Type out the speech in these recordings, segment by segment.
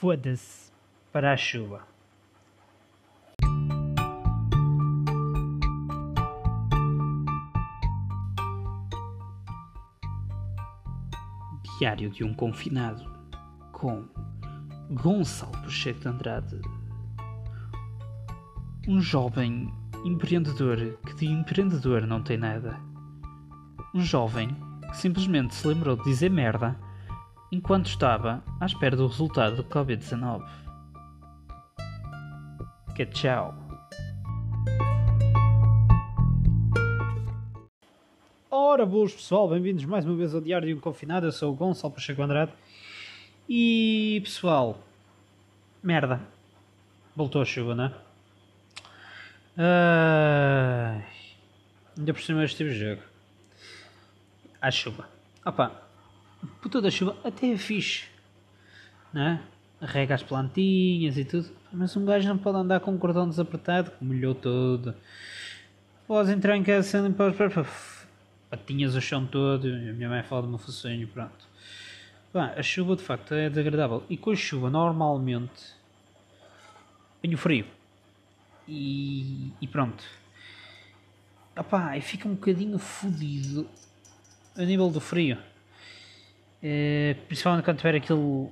foda-se para a chuva. Diário de um confinado com Gonçalo Pacheco de Andrade. Um jovem empreendedor que de empreendedor não tem nada. Um jovem que simplesmente se lembrou de dizer merda enquanto estava à espera do resultado do Covid-19. Que tchau. Ora, boas pessoal, bem-vindos mais uma vez ao Diário de um Confinado. Eu sou o Gonçalo Pacheco Andrade. E pessoal, merda, voltou a chuva, não é? Ai, ainda por cima este tipo jogo. A chuva. Opa, puta da chuva até é fixe, né? Rega as plantinhas e tudo, mas um gajo não pode andar com um cordão desapertado que molhou todo. Podes entrar em casa sem limpar os patinhas o chão todo. A minha mãe fala de meu focinho, pronto. Bah, a chuva de facto é desagradável e com a chuva normalmente venho frio e, e pronto. Opá, e fica um bocadinho fodido a nível do frio. É, principalmente quando tiver aquele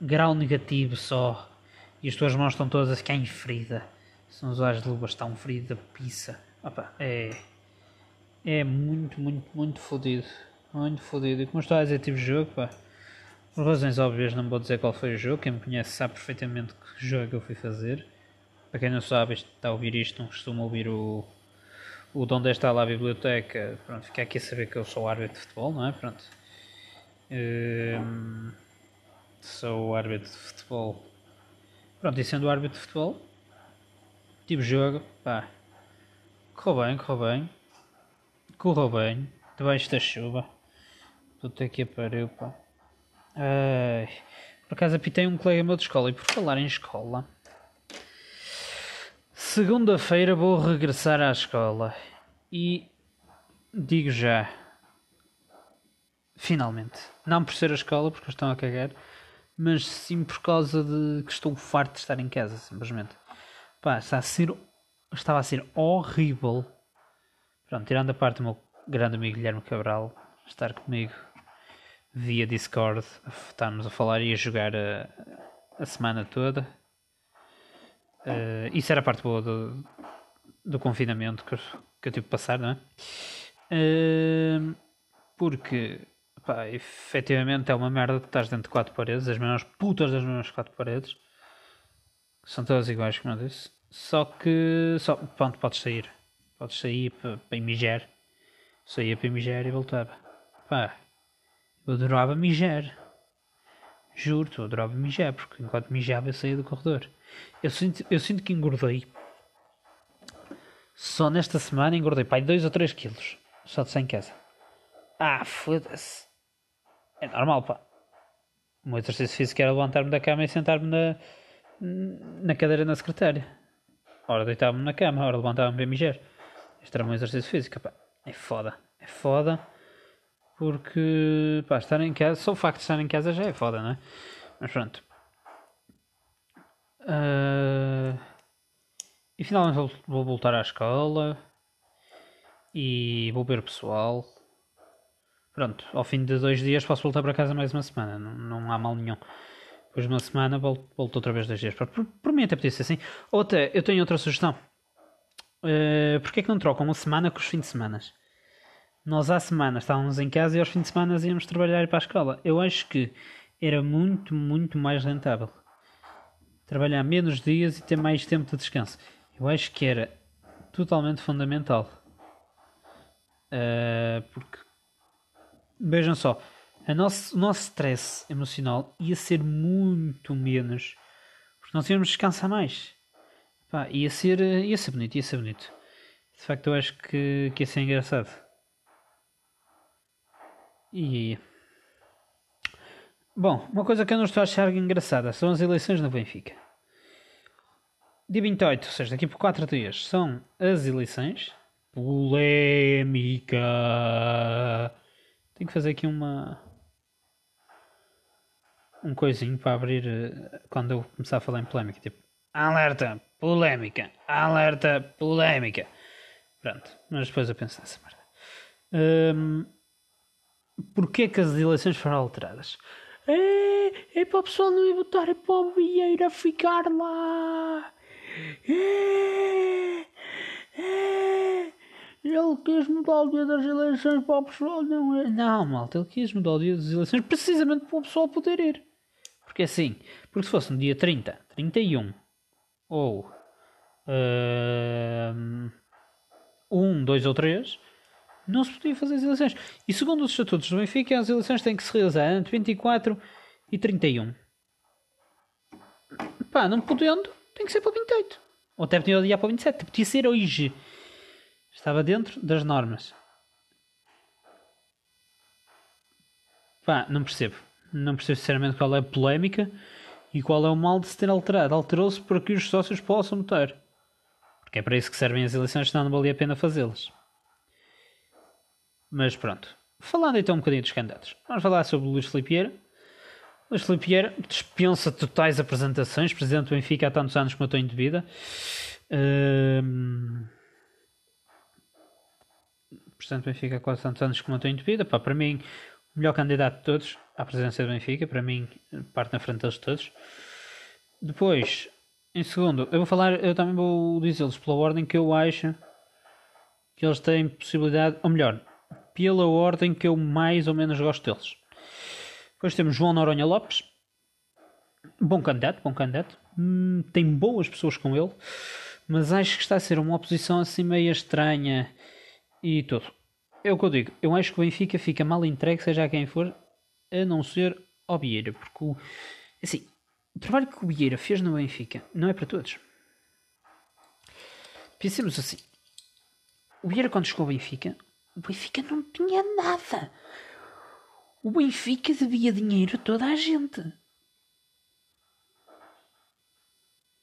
grau negativo só e as tuas mãos estão todas a ficar em ferida. São os olhos de luvas, está um da pizza. Opa, é, é muito, muito, muito fodido. Muito fodido. E como estou a dizer, tive jogo, pá. Por razões óbvias, não vou dizer qual foi o jogo. Quem me conhece sabe perfeitamente que jogo eu fui fazer. Para quem não sabe, está a ouvir isto, não costuma ouvir o, o de onde está lá a biblioteca. Pronto, fica aqui a saber que eu sou árbitro de futebol, não é? Pronto. Um, sou árbitro de futebol. Pronto, e sendo árbitro de futebol, tive jogo, pá. Correu bem, correu bem. Correu bem, debaixo da chuva. Puta que pariu, pá. Ai, por acaso apitei um colega meu de escola e por falar em escola. Segunda-feira vou regressar à escola e digo já, finalmente, não por ser a escola porque estão a cagar, mas sim por causa de que estou farto de estar em casa, simplesmente. Pá, está a ser, estava a ser horrível. Pronto, tirando a parte do meu grande amigo Guilherme Cabral estar comigo via Discord, estávamos a falar e a jogar a, a semana toda Uh, isso era a parte boa do, do confinamento que, que eu tive que passar, não é? Uh, porque, pá, efetivamente é uma merda de estás dentro de quatro paredes, as mesmas putas das mesmas quatro paredes, são todas iguais, como eu disse. Só que, só, pronto, podes sair, podes sair para, para saía para mijar e voltava. Pá, eu adorava mijar. Juro-te, eu adorava mijar, porque enquanto mijava eu saía do corredor. Eu sinto, eu sinto que engordei. Só nesta semana engordei pai 2 ou 3 quilos. Só de 100 casa. Ah, foda-se. É normal, pá. O meu exercício físico era levantar-me da cama e sentar-me na, na cadeira na secretária. Ora deitava-me na cama, ora levantava-me para mijar. Este era o meu exercício físico, pá. É foda. É foda. Porque, pá, estar em casa, só o facto de estar em casa já é foda, não é? Mas pronto. Uh, e finalmente vou, voltar à escola e vou ver o pessoal. Pronto, ao fim de dois dias posso voltar para casa mais uma semana, não, não há mal nenhum. Depois de uma semana volto, volto outra vez dois dias. Por, por mim até podia ser assim. Ou até, eu tenho outra sugestão. Uh, Porquê é que não trocam uma semana com os fins de semana? Nós à semana estávamos em casa e aos fins de semana íamos trabalhar para a escola. Eu acho que era muito, muito mais rentável trabalhar menos dias e ter mais tempo de descanso. Eu acho que era totalmente fundamental. Uh, porque vejam só, nosso, o nosso stress emocional ia ser muito menos porque nós íamos descansar mais. Pá, ia, ser, ia ser bonito, ia ser bonito. De facto, eu acho que, que ia ser engraçado. E Bom, uma coisa que eu não estou a achar engraçada são as eleições no Benfica. Dia 28, ou seja, daqui por 4 dias, são as eleições. Polémica! Tenho que fazer aqui uma. um coisinho para abrir uh, quando eu começar a falar em polémica. Tipo, alerta, polémica, alerta, polémica. Pronto, mas depois eu penso nessa merda. Um, Porquê que as eleições foram alteradas? É, é para o pessoal não ir votar, é para o Vieira ficar lá. É, é, ele quis mudar o dia das eleições para o pessoal não ir. Não, malta, ele quis mudar o dia das eleições precisamente para o pessoal poder ir. Porque assim, porque se fosse no dia 30, 31 ou uh, 1, 2 ou 3, não se podia fazer as eleições. E segundo os estatutos do Benfica, as eleições têm que se realizar entre 24 e 31. Pá, não podendo, tem que ser para 28. Ou até podia adiar para 27. Podia ser hoje. Estava dentro das normas. Pá, não percebo. Não percebo sinceramente qual é a polémica e qual é o mal de se ter alterado. Alterou-se para que os sócios possam votar. Porque é para isso que servem as eleições, senão não valia a pena fazê-las. Mas pronto. Falando então um bocadinho dos candidatos. Vamos falar sobre o Luís Filipe Vieira. Luís Filipe Vieira dispensa totais apresentações. Presidente do Benfica há tantos anos como eu tenho de vida. Um... Do Benfica quase tantos anos como tenho de vida. Pá, para mim, o melhor candidato de todos à presidência do Benfica. Para mim, parte na frente deles todos. Depois, em segundo, eu vou falar, eu também vou dizê-los pela ordem que eu acho que eles têm possibilidade, ou melhor, pela ordem que eu mais ou menos gosto deles. Depois temos João Noronha Lopes. Bom candidato, bom candidato. Hum, tem boas pessoas com ele. Mas acho que está a ser uma oposição assim meio estranha e tudo. É o que eu digo. Eu acho que o Benfica fica mal entregue, seja a quem for, a não ser ao Vieira. Porque, o, assim, o trabalho que o Vieira fez no Benfica não é para todos. Pensemos assim. O Vieira, quando chegou ao Benfica, o Benfica não tinha nada. O Benfica devia dinheiro a toda a gente.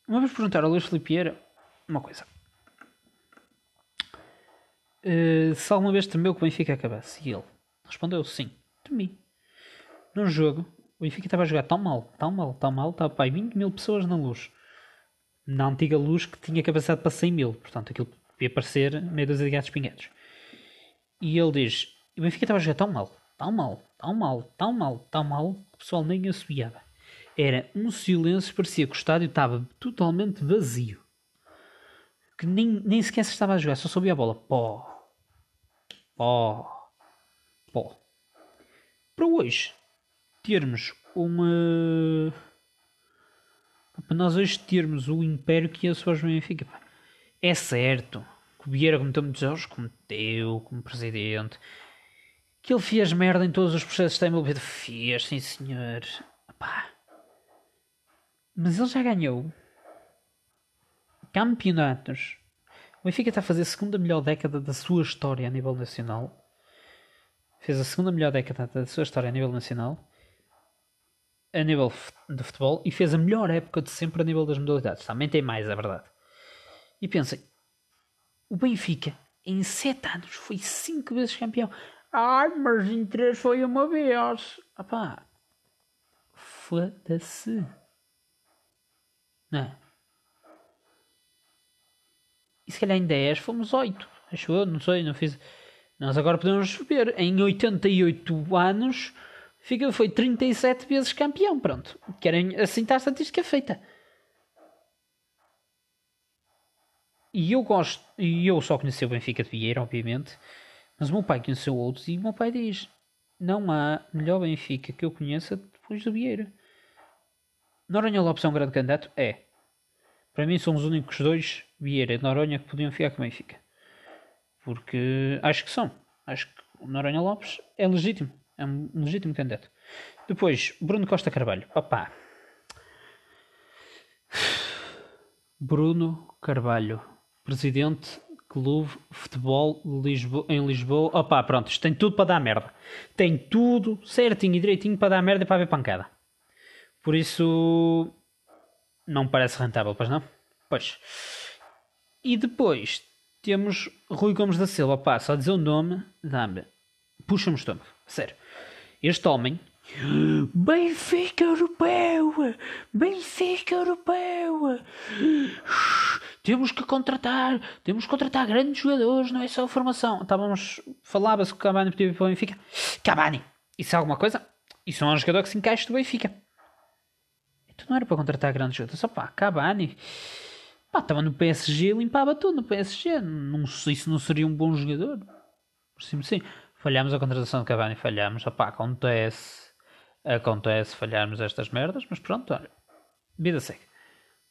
Vamos perguntar ao Luís Filipe uma coisa. Uh, se alguma vez temeu que o Benfica acabasse? E ele respondeu sim. Temi. Num jogo, o Benfica estava a jogar tão mal, tão mal, tão mal, estava pai 20 mil pessoas na luz. Na antiga luz que tinha capacidade para 100 mil. Portanto, aquilo podia parecer meio dos de gatos pingados. E ele diz: O Benfica estava a jogar tão mal, tão mal, tão mal, tão mal, tão mal, que o pessoal nem assobiava. Era um silêncio, parecia que o estádio estava totalmente vazio. Que nem, nem sequer se estava a jogar, só subia a bola. Pó, pó, pó. Para hoje termos uma. Para nós hoje termos o império que é o Benfica. É certo que o Vieira cometeu muitos erros, cometeu como presidente, que ele fez merda em todos os processos de envolvido, fez, sim senhor. Epá. Mas ele já ganhou campeonatos. O Benfica está a fazer a segunda melhor década da sua história a nível nacional. Fez a segunda melhor década da sua história a nível nacional. A nível de futebol. E fez a melhor época de sempre a nível das modalidades. Também tem mais, é verdade. E pensem, o Benfica, em 7 anos, foi 5 vezes campeão. Ai, mas em 3 foi uma vez. Opá, foda-se. Não é? Se calhar em 10 fomos 8. Acho eu, não sei, não fiz. Nós agora podemos ver. Em 88 anos, fica, foi 37 vezes campeão. Pronto. Querem, assim está a estatística feita. E eu gosto, e eu só conheci o Benfica de Vieira, obviamente, mas o meu pai conheceu outros e o meu pai diz: não há melhor Benfica que eu conheça depois do Vieira. Noronha Lopes é um grande candidato? É. Para mim são os únicos dois, Vieira e Noronha, que podiam ficar com o Benfica. Porque acho que são. Acho que o Noronha Lopes é legítimo. É um legítimo candidato. Depois, Bruno Costa Carvalho. Opá. Bruno Carvalho presidente Clube Futebol em Lisboa. Opa, pronto, isto tem tudo para dar merda. Tem tudo certinho e direitinho para dar merda e para haver pancada. Por isso, não parece rentável, pois não? Pois. E depois temos Rui Gomes da Silva. Opa, só dizer o nome, dá-me. Puxa-me o estômago. Sério. Este homem Benfica Europeu! Benfica Europeu! Temos que contratar, temos que contratar grandes jogadores, não é só formação. Estávamos, falava-se que o Cavani podia ir para o Benfica. Cavani! Isso é alguma coisa? Isso não é um jogador que se encaixe do Benfica. Então não era para contratar grandes jogadores. Só pá, Cavani. Pá, estava no PSG, limpava tudo no PSG. Não, isso não seria um bom jogador. Por cima, sim. Falhámos a contratação de Cavani, falhámos. Opá, acontece acontece falharmos estas merdas, mas pronto, olha, vida segue.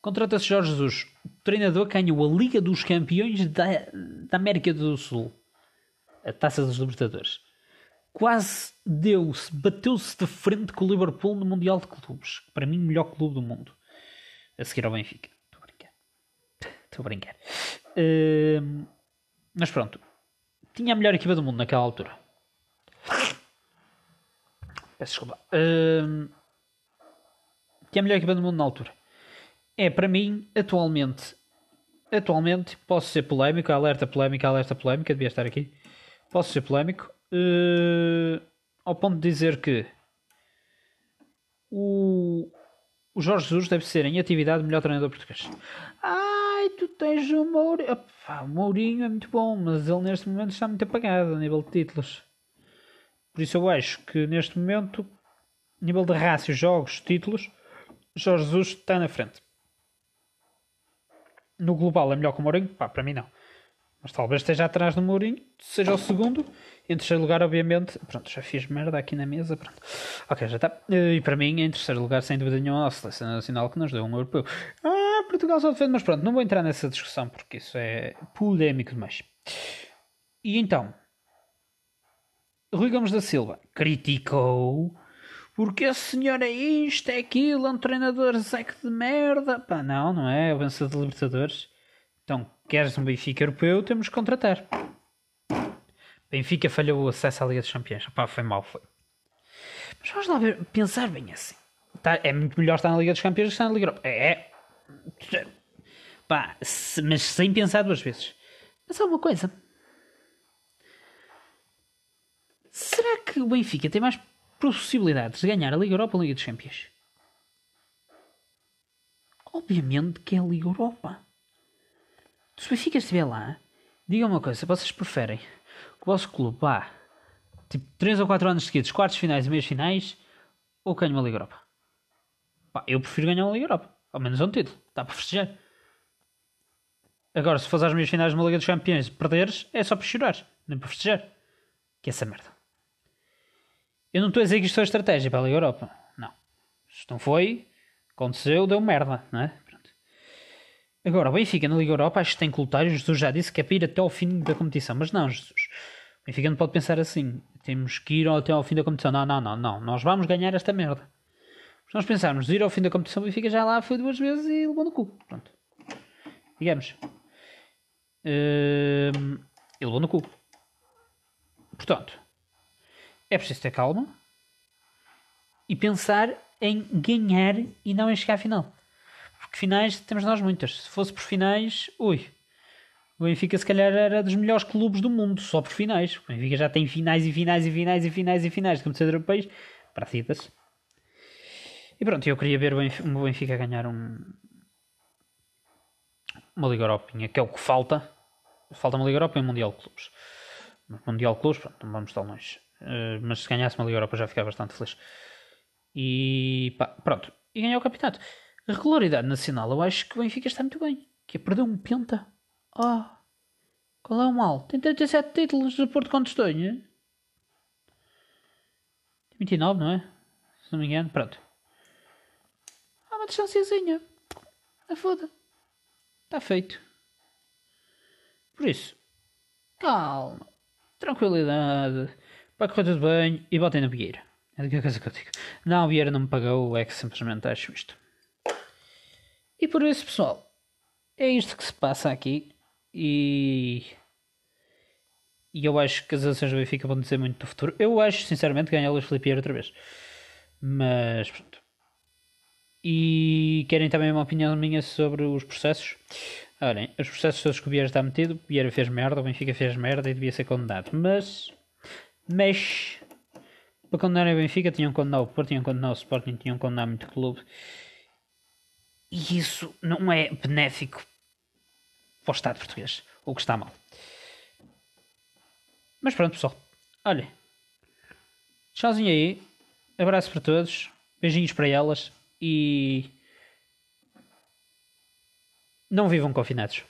Contrata-se Jorge Jesus, treinador que ganhou a Liga dos Campeões da, da América do Sul, a Taça dos Libertadores. Quase deu-se, bateu-se de frente com o Liverpool no Mundial de Clubes, para mim, o melhor clube do mundo, a seguir ao Benfica. Estou a brincar. Uh, mas pronto, tinha a melhor equipa do mundo naquela altura. Peço desculpa. Uh, é a melhor equipa do mundo na altura. É, para mim, atualmente, atualmente, posso ser polémico, alerta polémica, alerta polémica, devia estar aqui. Posso ser polémico, uh, ao ponto de dizer que o, o Jorge Jesus deve ser, em atividade, o melhor treinador português. Ai, tu tens o Mourinho. Opa, o Mourinho é muito bom, mas ele neste momento está muito apagado a nível de títulos. Por isso eu acho que neste momento, nível de rácio, jogos, títulos, Jorge Jesus está na frente. No global é melhor que o Mourinho? Pá, para mim não. Mas talvez esteja atrás do Mourinho, seja o segundo. Em terceiro lugar, obviamente. Pronto, já fiz merda aqui na mesa. Pronto. Ok, já está. E para mim, em terceiro lugar, sem dúvida nenhuma, a seleção nacional que nos deu um europeu. Ah, Portugal só defende, mas pronto, não vou entrar nessa discussão porque isso é polémico demais. E então, Rui Gomes da Silva criticou porque esse senhor é isto, é aquilo, é um treinador zeque de merda. Pá, não, não é? É o de Libertadores. Então, queres um Benfica europeu, temos que contratar. Benfica falhou o acesso à Liga dos Campeões. Pá, foi mal, foi. Mas vamos lá ver, pensar bem assim. Tá, é muito melhor estar na Liga dos Campeões que estar na Liga Europa. É. Pá, se, mas sem pensar duas vezes. Mas é uma coisa. Será que o Benfica tem mais possibilidades de ganhar a Liga Europa ou a Liga dos Campeões? Obviamente que é a Liga Europa. Se o Benfica estiver lá, diga uma coisa, vocês preferem que o vosso clube vá tipo 3 ou 4 anos seguidos, quartos finais e meios finais, ou ganhe uma Liga Europa? Pá, eu prefiro ganhar uma Liga Europa. Ao menos é um título. Dá para festejar. Agora, se fores às meias finais de uma Liga dos Campeões e perderes, é só para chorar, nem para festejar. Que é essa merda. Eu não estou a dizer que isto foi estratégia para a Liga Europa. Não. Isto não foi. Aconteceu, deu merda, não é? Pronto. Agora, o Benfica na Liga Europa acho que tem que lutar. O Jesus já disse que é para ir até ao fim da competição. Mas não, Jesus. O Benfica não pode pensar assim. Temos que ir até ao fim da competição. Não, não, não, não. Nós vamos ganhar esta merda. Se nós pensarmos ir ao fim da competição, o Benfica já lá foi duas vezes e levou no cu. Pronto. Digamos. Uh, ele levou no cu. Portanto, é preciso ter calma e pensar em ganhar e não em chegar à final. Porque finais temos nós muitas. Se fosse por finais, ui. O Benfica se calhar era dos melhores clubes do mundo, só por finais. O Benfica já tem finais e finais e finais e finais e finais de competições europeias partidas. E pronto, eu queria ver o Benfica, ganhar um, uma Liga Europinha, que é o que falta. Falta uma Liga Europa e um Mundial de Clubes. Mundial de Clubes, pronto, não vamos tão longe. Uh, mas se ganhasse uma Liga Europa já ficava bastante feliz. E pá, pronto. E ganhou o campeonato. Regularidade nacional, eu acho que o Benfica está muito bem. Que é perder um penta. Oh, qual é o mal? Tem 37 títulos de Porto tem? Tem 29, não é? Se não me engano, pronto. Distanciazinha. A foda. Está feito. Por isso, calma, tranquilidade vai correr tudo bem e botem na Vieira. É a única coisa que eu digo. Não, Vieira não me pagou, é que simplesmente acho isto. E por isso, pessoal, é isto que se passa aqui. E. E eu acho que as ações do Benfica vão dizer muito do futuro. Eu acho, sinceramente, ganhar o Luís Filipe outra vez. Mas pronto. E querem também uma opinião minha sobre os processos? Olhem, os processos todos que o Vieira está metido, o Vieira fez merda, o Benfica fez merda e devia ser condenado. Mas mas para condenar o Benfica tinham que condenar o Porto, tinham que condenar o Sporting, tinham que condenar muito clube. E isso não é benéfico para o Estado português, o que está mal. Mas pronto, pessoal. Olha. Tchauzinho aí. Abraço para todos. Beijinhos para elas. E. Não vivam confinados.